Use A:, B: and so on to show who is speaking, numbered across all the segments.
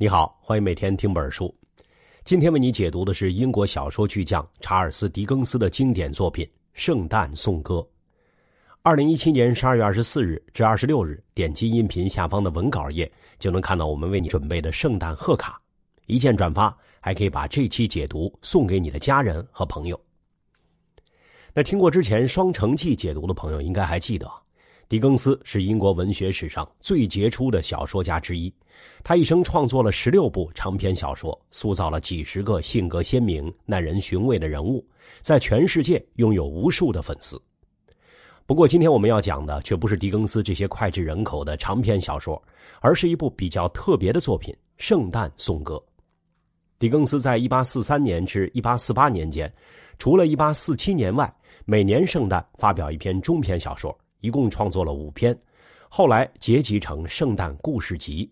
A: 你好，欢迎每天听本书。今天为你解读的是英国小说巨匠查尔斯·狄更斯的经典作品《圣诞颂歌》。二零一七年十二月二十四日至二十六日，点击音频下方的文稿页，就能看到我们为你准备的圣诞贺卡。一键转发，还可以把这期解读送给你的家人和朋友。那听过之前《双城记》解读的朋友，应该还记得。狄更斯是英国文学史上最杰出的小说家之一，他一生创作了十六部长篇小说，塑造了几十个性格鲜明、耐人寻味的人物，在全世界拥有无数的粉丝。不过，今天我们要讲的却不是狄更斯这些脍炙人口的长篇小说，而是一部比较特别的作品《圣诞颂歌》。狄更斯在一八四三年至一八四八年间，除了一八四七年外，每年圣诞发表一篇中篇小说。一共创作了五篇，后来结集成《圣诞故事集》。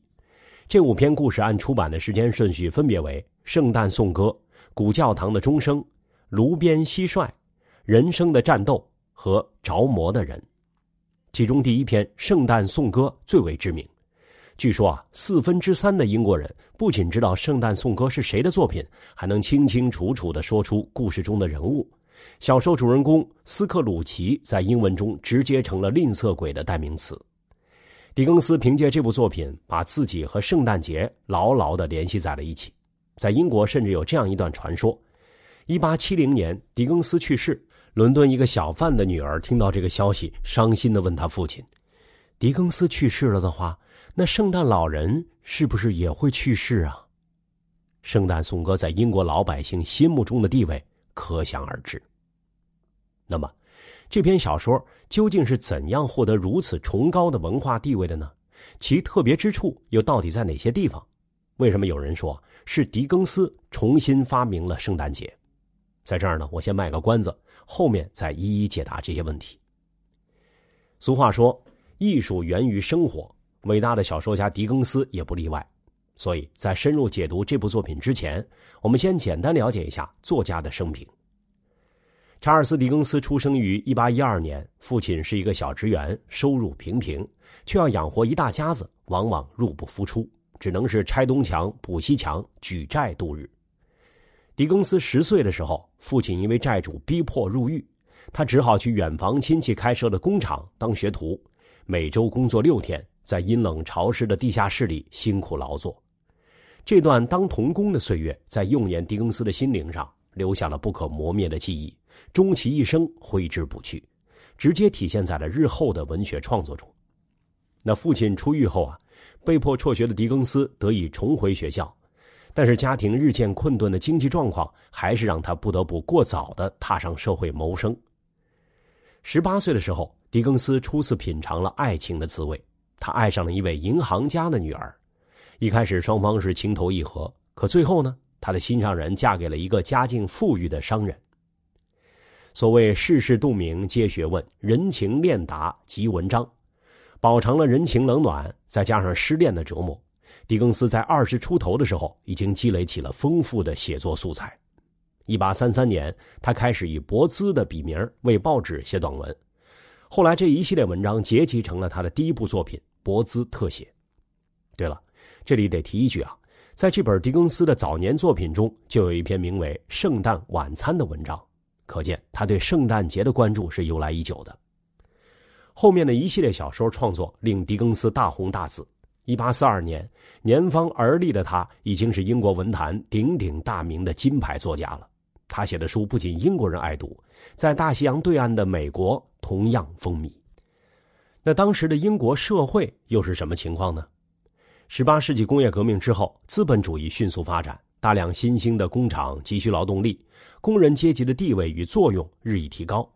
A: 这五篇故事按出版的时间顺序分别为《圣诞颂歌》《古教堂的钟声》《炉边蟋蟀》《人生的战斗》和《着魔的人》。其中第一篇《圣诞颂歌》最为知名。据说啊，四分之三的英国人不仅知道《圣诞颂歌》是谁的作品，还能清清楚楚的说出故事中的人物。小说主人公斯克鲁奇在英文中直接成了吝啬鬼的代名词。狄更斯凭借这部作品，把自己和圣诞节牢牢的联系在了一起。在英国，甚至有这样一段传说：1870年，狄更斯去世，伦敦一个小贩的女儿听到这个消息，伤心的问他父亲：“狄更斯去世了的话，那圣诞老人是不是也会去世啊？”圣诞颂歌在英国老百姓心目中的地位。可想而知。那么，这篇小说究竟是怎样获得如此崇高的文化地位的呢？其特别之处又到底在哪些地方？为什么有人说是狄更斯重新发明了圣诞节？在这儿呢，我先卖个关子，后面再一一解答这些问题。俗话说，艺术源于生活，伟大的小说家狄更斯也不例外。所以在深入解读这部作品之前，我们先简单了解一下作家的生平。查尔斯·狄更斯出生于1812年，父亲是一个小职员，收入平平，却要养活一大家子，往往入不敷出，只能是拆东墙补西墙，举债度日。狄更斯十岁的时候，父亲因为债主逼迫入狱，他只好去远房亲戚开设的工厂当学徒，每周工作六天，在阴冷潮湿的地下室里辛苦劳作。这段当童工的岁月，在幼年狄更斯的心灵上留下了不可磨灭的记忆，终其一生挥之不去，直接体现在了日后的文学创作中。那父亲出狱后啊，被迫辍学的狄更斯得以重回学校，但是家庭日渐困顿的经济状况，还是让他不得不过早的踏上社会谋生。十八岁的时候，狄更斯初次品尝了爱情的滋味，他爱上了一位银行家的女儿。一开始双方是情投意合，可最后呢，他的心上人嫁给了一个家境富裕的商人。所谓世事洞明皆学问，人情练达即文章，饱尝了人情冷暖，再加上失恋的折磨，狄更斯在二十出头的时候已经积累起了丰富的写作素材。一八三三年，他开始以博兹的笔名为报纸写短文，后来这一系列文章结集成了他的第一部作品《博兹特写》。对了。这里得提一句啊，在这本狄更斯的早年作品中，就有一篇名为《圣诞晚餐》的文章，可见他对圣诞节的关注是由来已久的。后面的一系列小说创作令狄更斯大红大紫。一八四二年，年方而立的他已经是英国文坛鼎鼎大名的金牌作家了。他写的书不仅英国人爱读，在大西洋对岸的美国同样风靡。那当时的英国社会又是什么情况呢？十八世纪工业革命之后，资本主义迅速发展，大量新兴的工厂急需劳动力，工人阶级的地位与作用日益提高。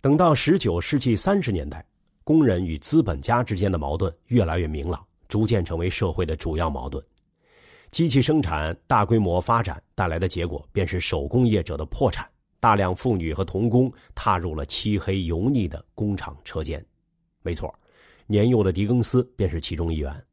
A: 等到十九世纪三十年代，工人与资本家之间的矛盾越来越明朗，逐渐成为社会的主要矛盾。机器生产大规模发展带来的结果，便是手工业者的破产，大量妇女和童工踏入了漆黑油腻的工厂车间。没错，年幼的狄更斯便是其中一员。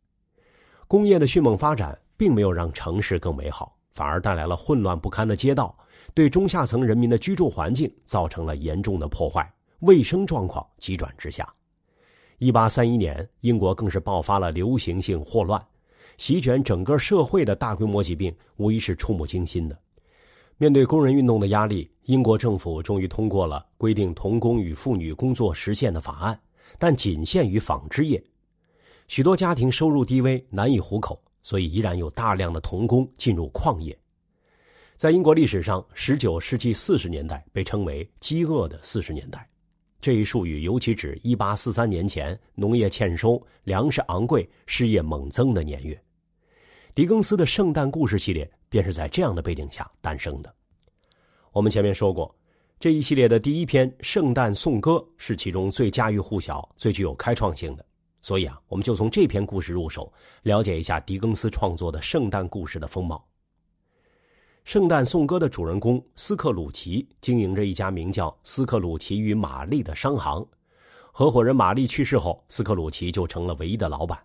A: 工业的迅猛发展并没有让城市更美好，反而带来了混乱不堪的街道，对中下层人民的居住环境造成了严重的破坏，卫生状况急转直下。一八三一年，英国更是爆发了流行性霍乱，席卷整个社会的大规模疾病，无疑是触目惊心的。面对工人运动的压力，英国政府终于通过了规定童工与妇女工作时限的法案，但仅限于纺织业。许多家庭收入低微，难以糊口，所以依然有大量的童工进入矿业。在英国历史上，19世纪40年代被称为“饥饿的40年代”，这一术语尤其指1843年前农业欠收、粮食昂贵、失业猛增的年月。狄更斯的圣诞故事系列便是在这样的背景下诞生的。我们前面说过，这一系列的第一篇《圣诞颂歌》是其中最家喻户晓、最具有开创性的，所以啊，我们就从这篇故事入手，了解一下狄更斯创作的圣诞故事的风貌。《圣诞颂歌》的主人公斯克鲁奇经营着一家名叫斯克鲁奇与玛丽的商行。合伙人玛丽去世后，斯克鲁奇就成了唯一的老板。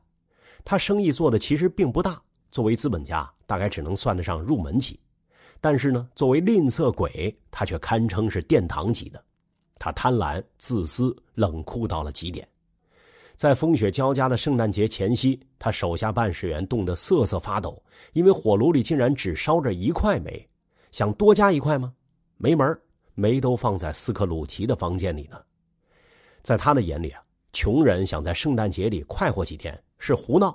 A: 他生意做的其实并不大，作为资本家，大概只能算得上入门级。但是呢，作为吝啬鬼，他却堪称是殿堂级的。他贪婪、自私、冷酷到了极点。在风雪交加的圣诞节前夕，他手下办事员冻得瑟瑟发抖，因为火炉里竟然只烧着一块煤。想多加一块吗？没门煤都放在斯克鲁奇的房间里呢。在他的眼里啊，穷人想在圣诞节里快活几天是胡闹。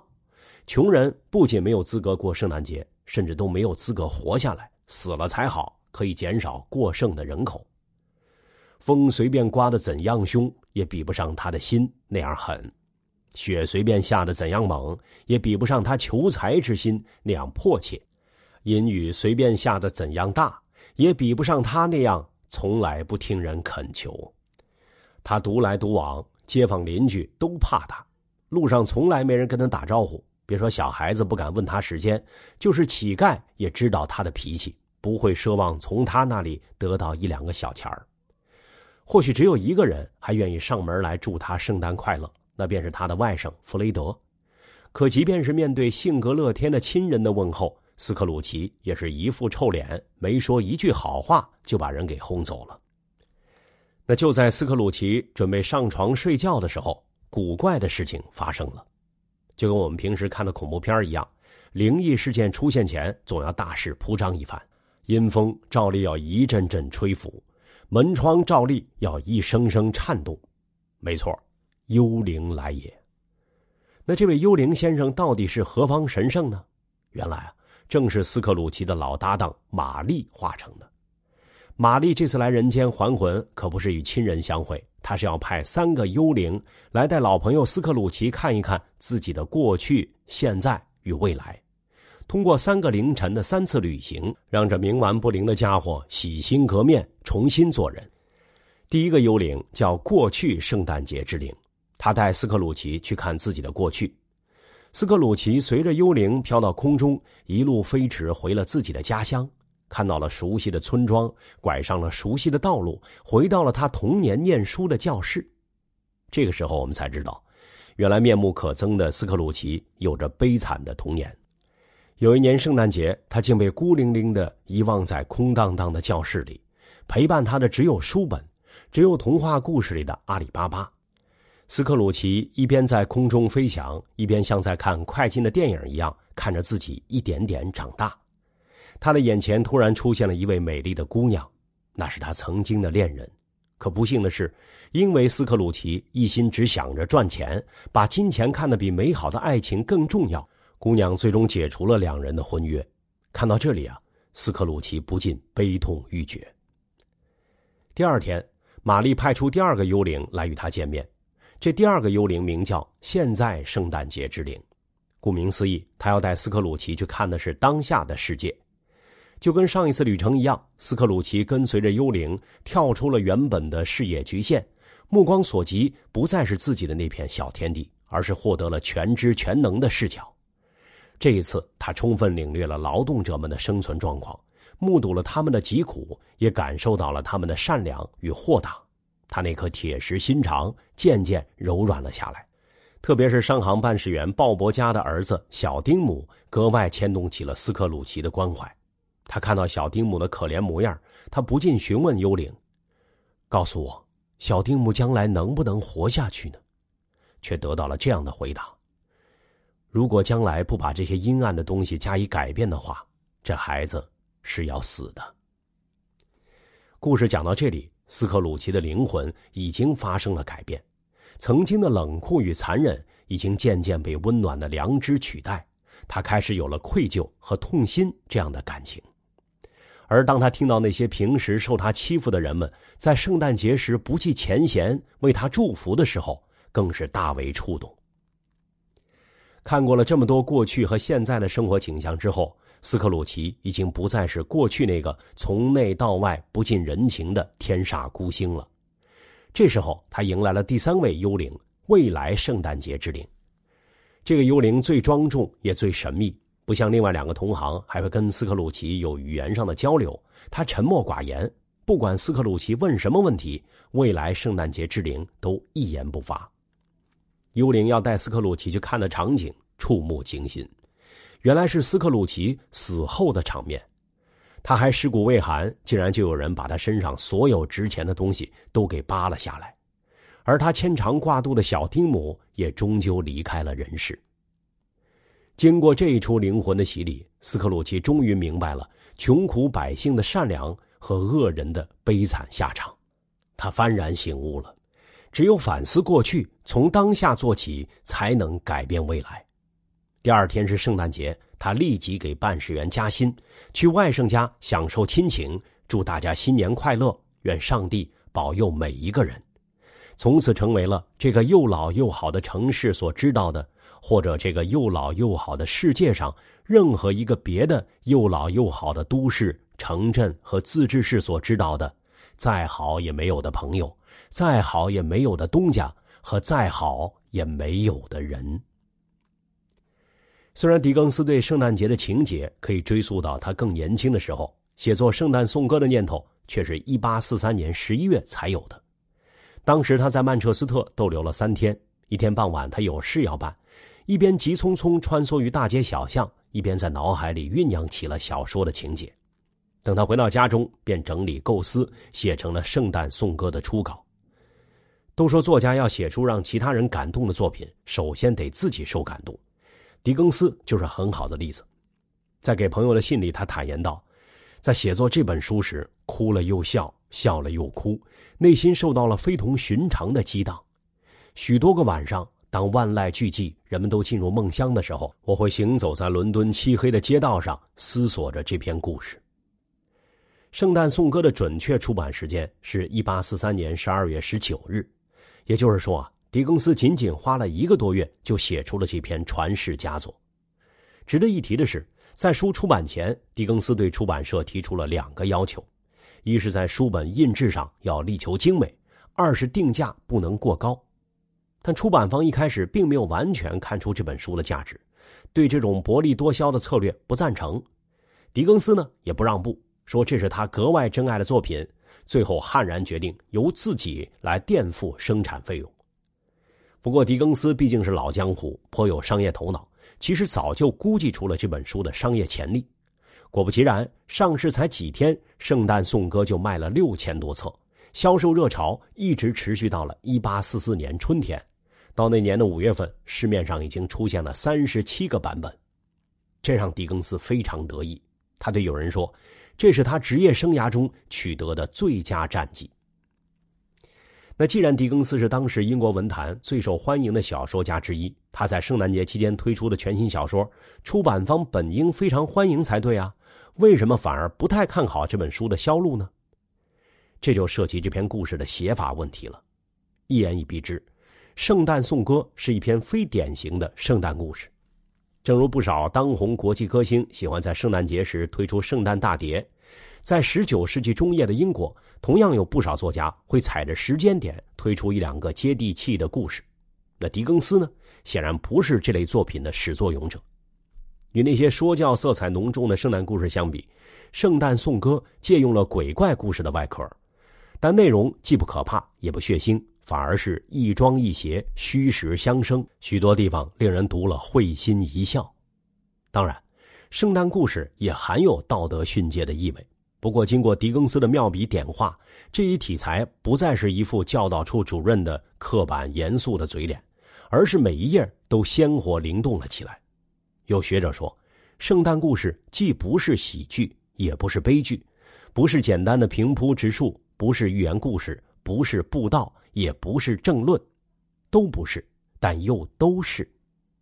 A: 穷人不仅没有资格过圣诞节，甚至都没有资格活下来，死了才好，可以减少过剩的人口。风随便刮得怎样凶，也比不上他的心那样狠；雪随便下的怎样猛，也比不上他求财之心那样迫切；阴雨随便下的怎样大，也比不上他那样从来不听人恳求。他独来独往，街坊邻居都怕他，路上从来没人跟他打招呼。别说小孩子不敢问他时间，就是乞丐也知道他的脾气，不会奢望从他那里得到一两个小钱儿。或许只有一个人还愿意上门来祝他圣诞快乐，那便是他的外甥弗雷德。可即便是面对性格乐天的亲人的问候，斯克鲁奇也是一副臭脸，没说一句好话就把人给轰走了。那就在斯克鲁奇准备上床睡觉的时候，古怪的事情发生了，就跟我们平时看的恐怖片一样，灵异事件出现前总要大肆铺张一番，阴风照例要一阵阵吹拂。门窗照例要一声声颤动，没错，幽灵来也。那这位幽灵先生到底是何方神圣呢？原来啊，正是斯克鲁奇的老搭档玛丽化成的。玛丽这次来人间还魂，可不是与亲人相会，她是要派三个幽灵来带老朋友斯克鲁奇看一看自己的过去、现在与未来。通过三个凌晨的三次旅行，让这冥顽不灵的家伙洗心革面，重新做人。第一个幽灵叫过去圣诞节之灵，他带斯克鲁奇去看自己的过去。斯克鲁奇随着幽灵飘到空中，一路飞驰回了自己的家乡，看到了熟悉的村庄，拐上了熟悉的道路，回到了他童年念书的教室。这个时候，我们才知道，原来面目可憎的斯克鲁奇有着悲惨的童年。有一年圣诞节，他竟被孤零零的遗忘在空荡荡的教室里，陪伴他的只有书本，只有童话故事里的阿里巴巴。斯克鲁奇一边在空中飞翔，一边像在看快进的电影一样看着自己一点点长大。他的眼前突然出现了一位美丽的姑娘，那是他曾经的恋人。可不幸的是，因为斯克鲁奇一心只想着赚钱，把金钱看得比美好的爱情更重要。姑娘最终解除了两人的婚约。看到这里啊，斯克鲁奇不禁悲痛欲绝。第二天，玛丽派出第二个幽灵来与他见面。这第二个幽灵名叫“现在圣诞节之灵”，顾名思义，他要带斯克鲁奇去看的是当下的世界。就跟上一次旅程一样，斯克鲁奇跟随着幽灵跳出了原本的视野局限，目光所及不再是自己的那片小天地，而是获得了全知全能的视角。这一次，他充分领略了劳动者们的生存状况，目睹了他们的疾苦，也感受到了他们的善良与豁达。他那颗铁石心肠渐渐柔软了下来。特别是商行办事员鲍勃家的儿子小丁姆，格外牵动起了斯克鲁奇的关怀。他看到小丁姆的可怜模样，他不禁询问幽灵：“告诉我，小丁姆将来能不能活下去呢？”却得到了这样的回答。如果将来不把这些阴暗的东西加以改变的话，这孩子是要死的。故事讲到这里，斯克鲁奇的灵魂已经发生了改变，曾经的冷酷与残忍已经渐渐被温暖的良知取代，他开始有了愧疚和痛心这样的感情。而当他听到那些平时受他欺负的人们在圣诞节时不计前嫌为他祝福的时候，更是大为触动。看过了这么多过去和现在的生活景象之后，斯克鲁奇已经不再是过去那个从内到外不近人情的天煞孤星了。这时候，他迎来了第三位幽灵——未来圣诞节之灵。这个幽灵最庄重也最神秘，不像另外两个同行还会跟斯克鲁奇有语言上的交流。他沉默寡言，不管斯克鲁奇问什么问题，未来圣诞节之灵都一言不发。幽灵要带斯克鲁奇去看的场景触目惊心，原来是斯克鲁奇死后的场面。他还尸骨未寒，竟然就有人把他身上所有值钱的东西都给扒了下来，而他牵肠挂肚的小丁姆也终究离开了人世。经过这一出灵魂的洗礼，斯克鲁奇终于明白了穷苦百姓的善良和恶人的悲惨下场，他幡然醒悟了。只有反思过去，从当下做起，才能改变未来。第二天是圣诞节，他立即给办事员加薪，去外甥家享受亲情，祝大家新年快乐，愿上帝保佑每一个人。从此成为了这个又老又好的城市所知道的，或者这个又老又好的世界上任何一个别的又老又好的都市、城镇和自治市所知道的，再好也没有的朋友。再好也没有的东家和再好也没有的人。虽然狄更斯对圣诞节的情节可以追溯到他更年轻的时候，写作圣诞颂歌的念头却是一八四三年十一月才有的。当时他在曼彻斯特逗留了三天，一天傍晚他有事要办，一边急匆匆穿梭于大街小巷，一边在脑海里酝酿起了小说的情节。等他回到家中，便整理构思，写成了圣诞颂歌的初稿。都说作家要写出让其他人感动的作品，首先得自己受感动。狄更斯就是很好的例子。在给朋友的信里，他坦言道，在写作这本书时，哭了又笑，笑了又哭，内心受到了非同寻常的激荡。许多个晚上，当万籁俱寂，人们都进入梦乡的时候，我会行走在伦敦漆黑的街道上，思索着这篇故事。《圣诞颂歌》的准确出版时间是一八四三年十二月十九日。也就是说啊，狄更斯仅仅花了一个多月就写出了这篇传世佳作。值得一提的是，在书出版前，狄更斯对出版社提出了两个要求：一是在书本印制上要力求精美；二是定价不能过高。但出版方一开始并没有完全看出这本书的价值，对这种薄利多销的策略不赞成。狄更斯呢也不让步，说这是他格外珍爱的作品。最后悍然决定由自己来垫付生产费用。不过，狄更斯毕竟是老江湖，颇有商业头脑，其实早就估计出了这本书的商业潜力。果不其然，上市才几天，《圣诞颂歌》就卖了六千多册，销售热潮一直持续到了一八四四年春天。到那年的五月份，市面上已经出现了三十七个版本，这让狄更斯非常得意。他对友人说。这是他职业生涯中取得的最佳战绩。那既然狄更斯是当时英国文坛最受欢迎的小说家之一，他在圣诞节期间推出的全新小说，出版方本应非常欢迎才对啊，为什么反而不太看好这本书的销路呢？这就涉及这篇故事的写法问题了。一言以蔽之，《圣诞颂歌》是一篇非典型的圣诞故事。正如不少当红国际歌星喜欢在圣诞节时推出圣诞大碟，在十九世纪中叶的英国，同样有不少作家会踩着时间点推出一两个接地气的故事。那狄更斯呢？显然不是这类作品的始作俑者。与那些说教色彩浓重的圣诞故事相比，《圣诞颂歌》借用了鬼怪故事的外壳，但内容既不可怕也不血腥。反而是亦庄亦谐，虚实相生，许多地方令人读了会心一笑。当然，圣诞故事也含有道德训诫的意味。不过，经过狄更斯的妙笔点画，这一题材不再是一副教导处主任的刻板严肃的嘴脸，而是每一页都鲜活灵动了起来。有学者说，圣诞故事既不是喜剧，也不是悲剧，不是简单的平铺直述，不是寓言故事，不是布道，也不是政论，都不是，但又都是，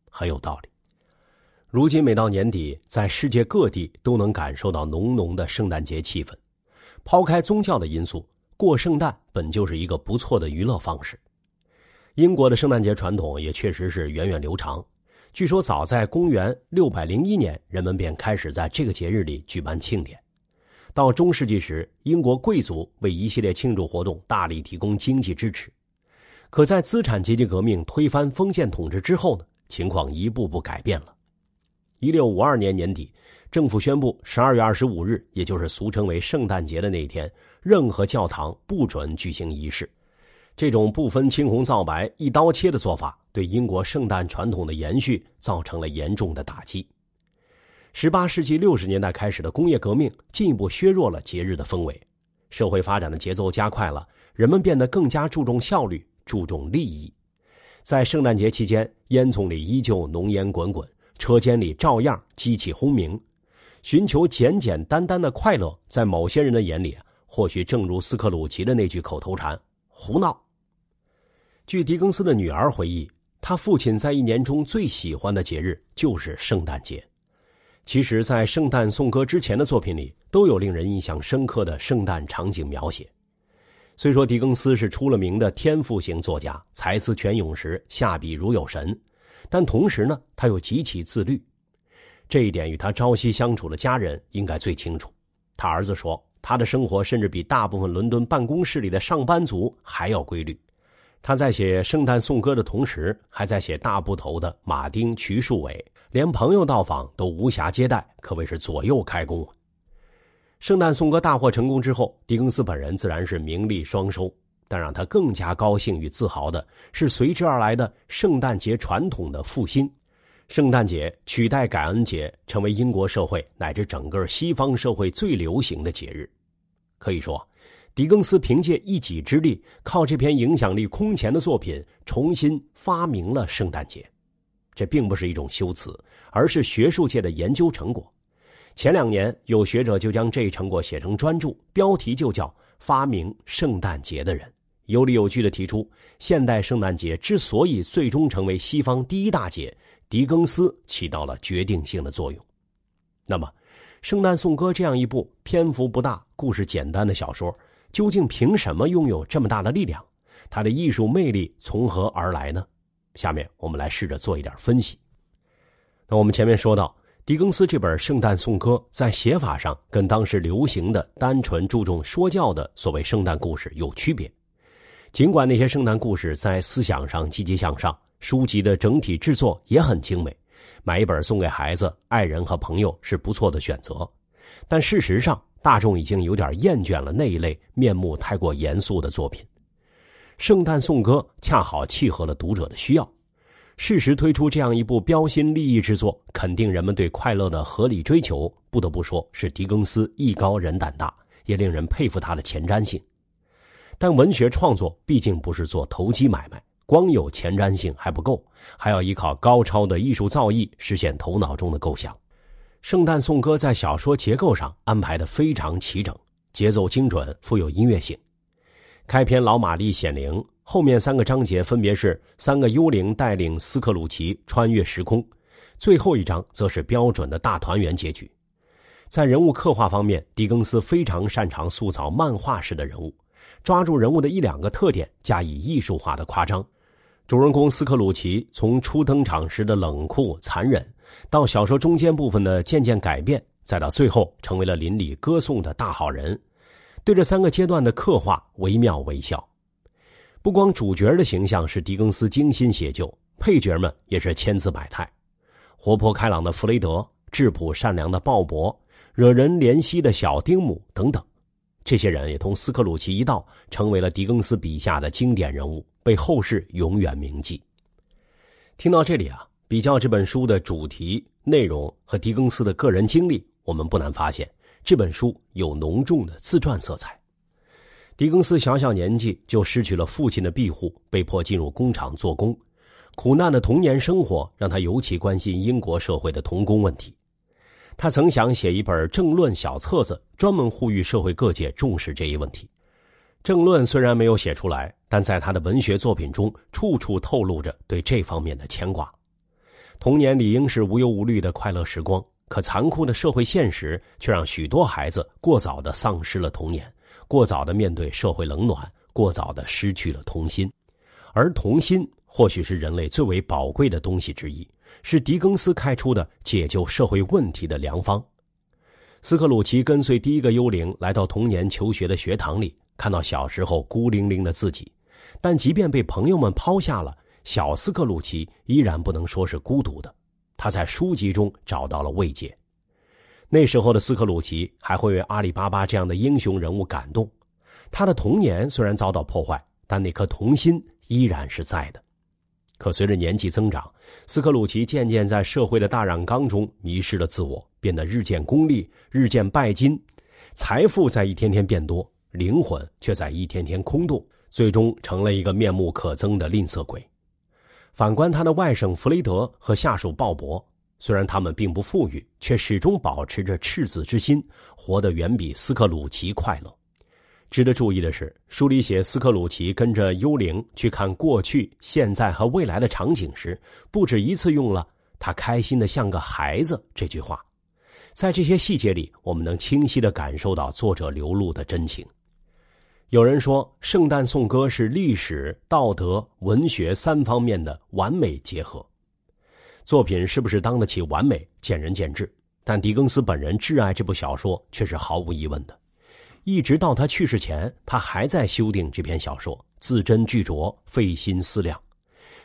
A: 很有道理。如今每到年底，在世界各地都能感受到浓浓的圣诞节气氛。抛开宗教的因素，过圣诞本就是一个不错的娱乐方式。英国的圣诞节传统也确实是源远流长。据说早在公元六百零一年，人们便开始在这个节日里举办庆典。到中世纪时，英国贵族为一系列庆祝活动大力提供经济支持。可在资产阶级革命推翻封建统治之后呢，情况一步步改变了。一六五二年年底，政府宣布十二月二十五日，也就是俗称为圣诞节的那一天，任何教堂不准举行仪式。这种不分青红皂白、一刀切的做法，对英国圣诞传统的延续造成了严重的打击。十八世纪六十年代开始的工业革命进一步削弱了节日的氛围，社会发展的节奏加快了，人们变得更加注重效率、注重利益。在圣诞节期间，烟囱里依旧浓烟滚滚，车间里照样机器轰鸣。寻求简简单单的快乐，在某些人的眼里，或许正如斯克鲁奇的那句口头禅：“胡闹。”据狄更斯的女儿回忆，他父亲在一年中最喜欢的节日就是圣诞节。其实，在《圣诞颂歌》之前的作品里，都有令人印象深刻的圣诞场景描写。虽说狄更斯是出了名的天赋型作家，才思泉涌时下笔如有神，但同时呢，他又极其自律。这一点与他朝夕相处的家人应该最清楚。他儿子说，他的生活甚至比大部分伦敦办公室里的上班族还要规律。他在写《圣诞颂歌》的同时，还在写大部头的《马丁·瞿树伟》，连朋友到访都无暇接待，可谓是左右开弓。《圣诞颂歌》大获成功之后，狄更斯本人自然是名利双收。但让他更加高兴与自豪的是，随之而来的圣诞节传统的复兴。圣诞节取代感恩节，成为英国社会乃至整个西方社会最流行的节日。可以说。狄更斯凭借一己之力，靠这篇影响力空前的作品，重新发明了圣诞节。这并不是一种修辞，而是学术界的研究成果。前两年，有学者就将这一成果写成专著，标题就叫《发明圣诞节的人》，有理有据的提出，现代圣诞节之所以最终成为西方第一大节，狄更斯起到了决定性的作用。那么，《圣诞颂歌》这样一部篇幅不大、故事简单的小说。究竟凭什么拥有这么大的力量？它的艺术魅力从何而来呢？下面我们来试着做一点分析。那我们前面说到，狄更斯这本《圣诞颂歌》在写法上跟当时流行的单纯注重说教的所谓圣诞故事有区别。尽管那些圣诞故事在思想上积极向上，书籍的整体制作也很精美，买一本送给孩子、爱人和朋友是不错的选择，但事实上。大众已经有点厌倦了那一类面目太过严肃的作品，《圣诞颂歌》恰好契合了读者的需要。适时推出这样一部标新立异之作，肯定人们对快乐的合理追求。不得不说是狄更斯艺高人胆大，也令人佩服他的前瞻性。但文学创作毕竟不是做投机买卖，光有前瞻性还不够，还要依靠高超的艺术造诣实现头脑中的构想。圣诞颂歌在小说结构上安排的非常齐整，节奏精准，富有音乐性。开篇老玛丽显灵，后面三个章节分别是三个幽灵带领斯克鲁奇穿越时空，最后一章则是标准的大团圆结局。在人物刻画方面，狄更斯非常擅长塑造漫画式的人物，抓住人物的一两个特点加以艺术化的夸张。主人公斯克鲁奇从初登场时的冷酷残忍。到小说中间部分的渐渐改变，再到最后成为了邻里歌颂的大好人，对这三个阶段的刻画惟妙惟肖。不光主角的形象是狄更斯精心写就，配角们也是千姿百态，活泼开朗的弗雷德，质朴善良的鲍勃，惹人怜惜的小丁姆等等，这些人也同斯克鲁奇一道，成为了狄更斯笔下的经典人物，被后世永远铭记。听到这里啊。比较这本书的主题内容和狄更斯的个人经历，我们不难发现，这本书有浓重的自传色彩。狄更斯小小年纪就失去了父亲的庇护，被迫进入工厂做工，苦难的童年生活让他尤其关心英国社会的童工问题。他曾想写一本政论小册子，专门呼吁社会各界重视这一问题。政论虽然没有写出来，但在他的文学作品中，处处透露着对这方面的牵挂。童年理应是无忧无虑的快乐时光，可残酷的社会现实却让许多孩子过早的丧失了童年，过早的面对社会冷暖，过早的失去了童心。而童心或许是人类最为宝贵的东西之一。是狄更斯开出的解救社会问题的良方。斯克鲁奇跟随第一个幽灵来到童年求学的学堂里，看到小时候孤零零的自己，但即便被朋友们抛下了，小斯克鲁奇依然不能说是孤独的。他在书籍中找到了慰藉。那时候的斯克鲁奇还会为阿里巴巴这样的英雄人物感动。他的童年虽然遭到破坏，但那颗童心依然是在的。可随着年纪增长，斯克鲁奇渐渐在社会的大染缸中迷失了自我，变得日渐功利，日渐拜金，财富在一天天变多，灵魂却在一天天空洞，最终成了一个面目可憎的吝啬鬼。反观他的外甥弗雷德和下属鲍勃，虽然他们并不富裕，却始终保持着赤子之心，活得远比斯克鲁奇快乐。值得注意的是，书里写斯克鲁奇跟着幽灵去看过去、现在和未来的场景时，不止一次用了“他开心的像个孩子”这句话。在这些细节里，我们能清晰的感受到作者流露的真情。有人说，《圣诞颂歌》是历史、道德、文学三方面的完美结合。作品是不是当得起完美，见仁见智，但狄更斯本人挚爱这部小说，却是毫无疑问的。一直到他去世前，他还在修订这篇小说，字斟句酌，费心思量。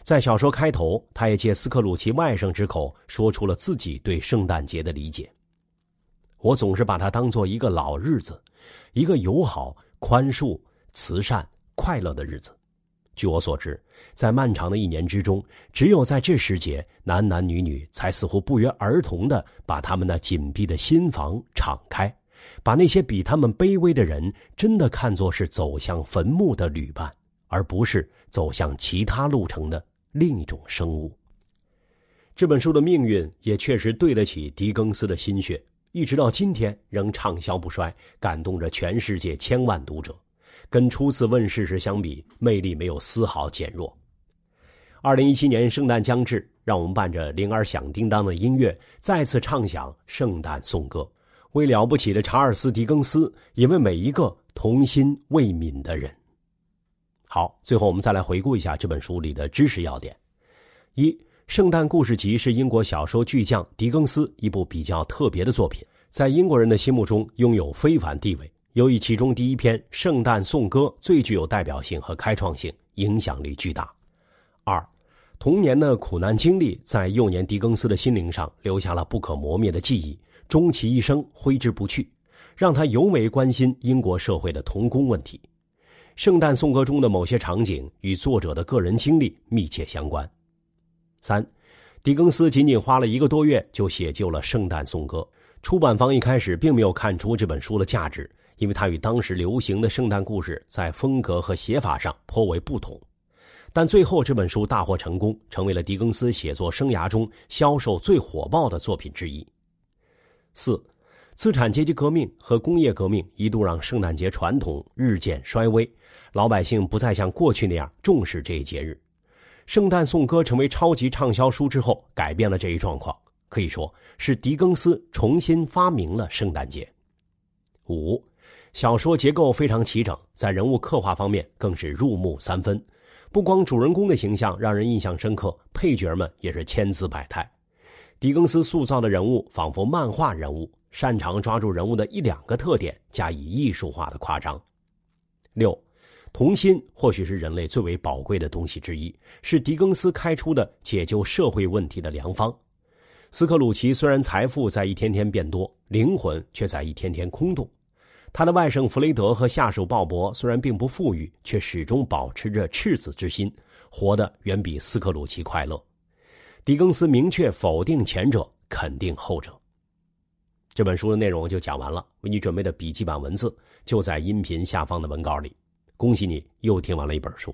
A: 在小说开头，他也借斯克鲁奇外甥之口说出了自己对圣诞节的理解：“我总是把它当做一个老日子，一个友好、宽恕、慈善、快乐的日子。据我所知，在漫长的一年之中，只有在这时节，男男女女才似乎不约而同的把他们那紧闭的心房敞开。”把那些比他们卑微的人，真的看作是走向坟墓的旅伴，而不是走向其他路程的另一种生物。这本书的命运也确实对得起狄更斯的心血，一直到今天仍畅销不衰，感动着全世界千万读者。跟初次问世时相比，魅力没有丝毫减弱。二零一七年圣诞将至，让我们伴着铃儿响叮当的音乐，再次唱响圣诞颂歌。为了不起的查尔斯·狄更斯，也为每一个童心未泯的人。好，最后我们再来回顾一下这本书里的知识要点：一，《圣诞故事集》是英国小说巨匠狄更斯一部比较特别的作品，在英国人的心目中拥有非凡地位。由于其中第一篇《圣诞颂歌》最具有代表性和开创性，影响力巨大。二，童年的苦难经历在幼年狄更斯的心灵上留下了不可磨灭的记忆。终其一生挥之不去，让他尤为关心英国社会的童工问题。《圣诞颂歌》中的某些场景与作者的个人经历密切相关。三，狄更斯仅仅花了一个多月就写就了《圣诞颂歌》，出版方一开始并没有看出这本书的价值，因为它与当时流行的圣诞故事在风格和写法上颇为不同。但最后这本书大获成功，成为了狄更斯写作生涯中销售最火爆的作品之一。四，资产阶级革命和工业革命一度让圣诞节传统日渐衰微，老百姓不再像过去那样重视这一节日。《圣诞颂歌》成为超级畅销书之后，改变了这一状况，可以说是狄更斯重新发明了圣诞节。五，小说结构非常齐整，在人物刻画方面更是入木三分，不光主人公的形象让人印象深刻，配角们也是千姿百态。狄更斯塑造的人物仿佛漫画人物，擅长抓住人物的一两个特点加以艺术化的夸张。六，童心或许是人类最为宝贵的东西之一，是狄更斯开出的解救社会问题的良方。斯克鲁奇虽然财富在一天天变多，灵魂却在一天天空洞。他的外甥弗雷德和下属鲍勃虽然并不富裕，却始终保持着赤子之心，活得远比斯克鲁奇快乐。狄更斯明确否定前者，肯定后者。这本书的内容就讲完了，为你准备的笔记版文字就在音频下方的文稿里。恭喜你又听完了一本书。